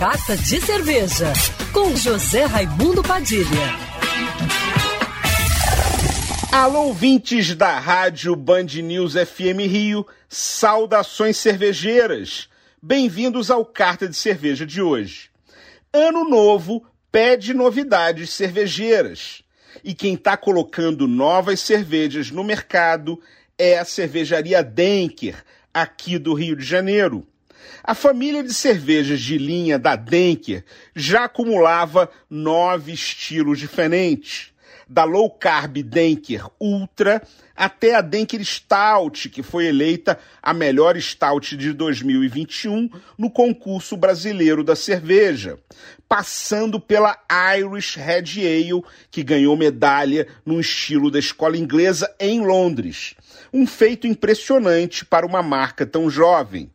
Carta de Cerveja, com José Raimundo Padilha. Alô, ouvintes da Rádio Band News FM Rio, saudações cervejeiras. Bem-vindos ao Carta de Cerveja de hoje. Ano novo pede novidades cervejeiras. E quem está colocando novas cervejas no mercado é a cervejaria Denker, aqui do Rio de Janeiro. A família de cervejas de linha da Denker já acumulava nove estilos diferentes, da low carb Denker Ultra até a Denker Stout, que foi eleita a melhor stout de 2021 no concurso brasileiro da cerveja, passando pela Irish Red Ale, que ganhou medalha no estilo da escola inglesa em Londres. Um feito impressionante para uma marca tão jovem.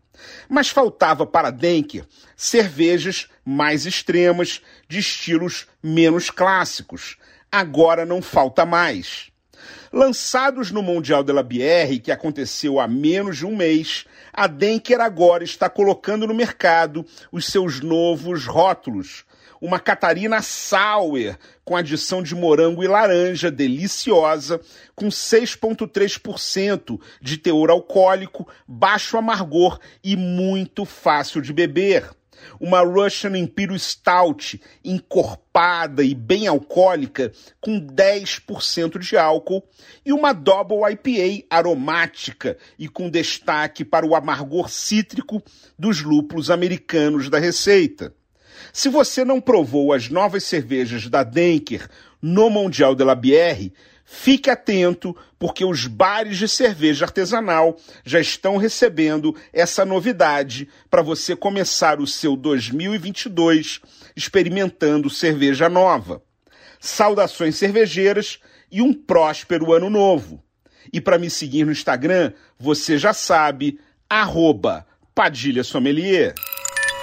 Mas faltava para Denker cervejas mais extremas, de estilos menos clássicos. Agora não falta mais. Lançados no Mundial de la Bière, que aconteceu há menos de um mês, a Denker agora está colocando no mercado os seus novos rótulos. Uma Catarina Sour, com adição de morango e laranja, deliciosa, com 6,3% de teor alcoólico, baixo amargor e muito fácil de beber uma Russian Imperial Stout encorpada e bem alcoólica, com 10% de álcool, e uma Double IPA aromática e com destaque para o amargor cítrico dos lúpulos americanos da receita. Se você não provou as novas cervejas da Denker no Mundial de la Bière, Fique atento, porque os bares de cerveja artesanal já estão recebendo essa novidade para você começar o seu 2022 experimentando cerveja nova. Saudações cervejeiras e um próspero ano novo. E para me seguir no Instagram, você já sabe, arroba Padilha Sommelier.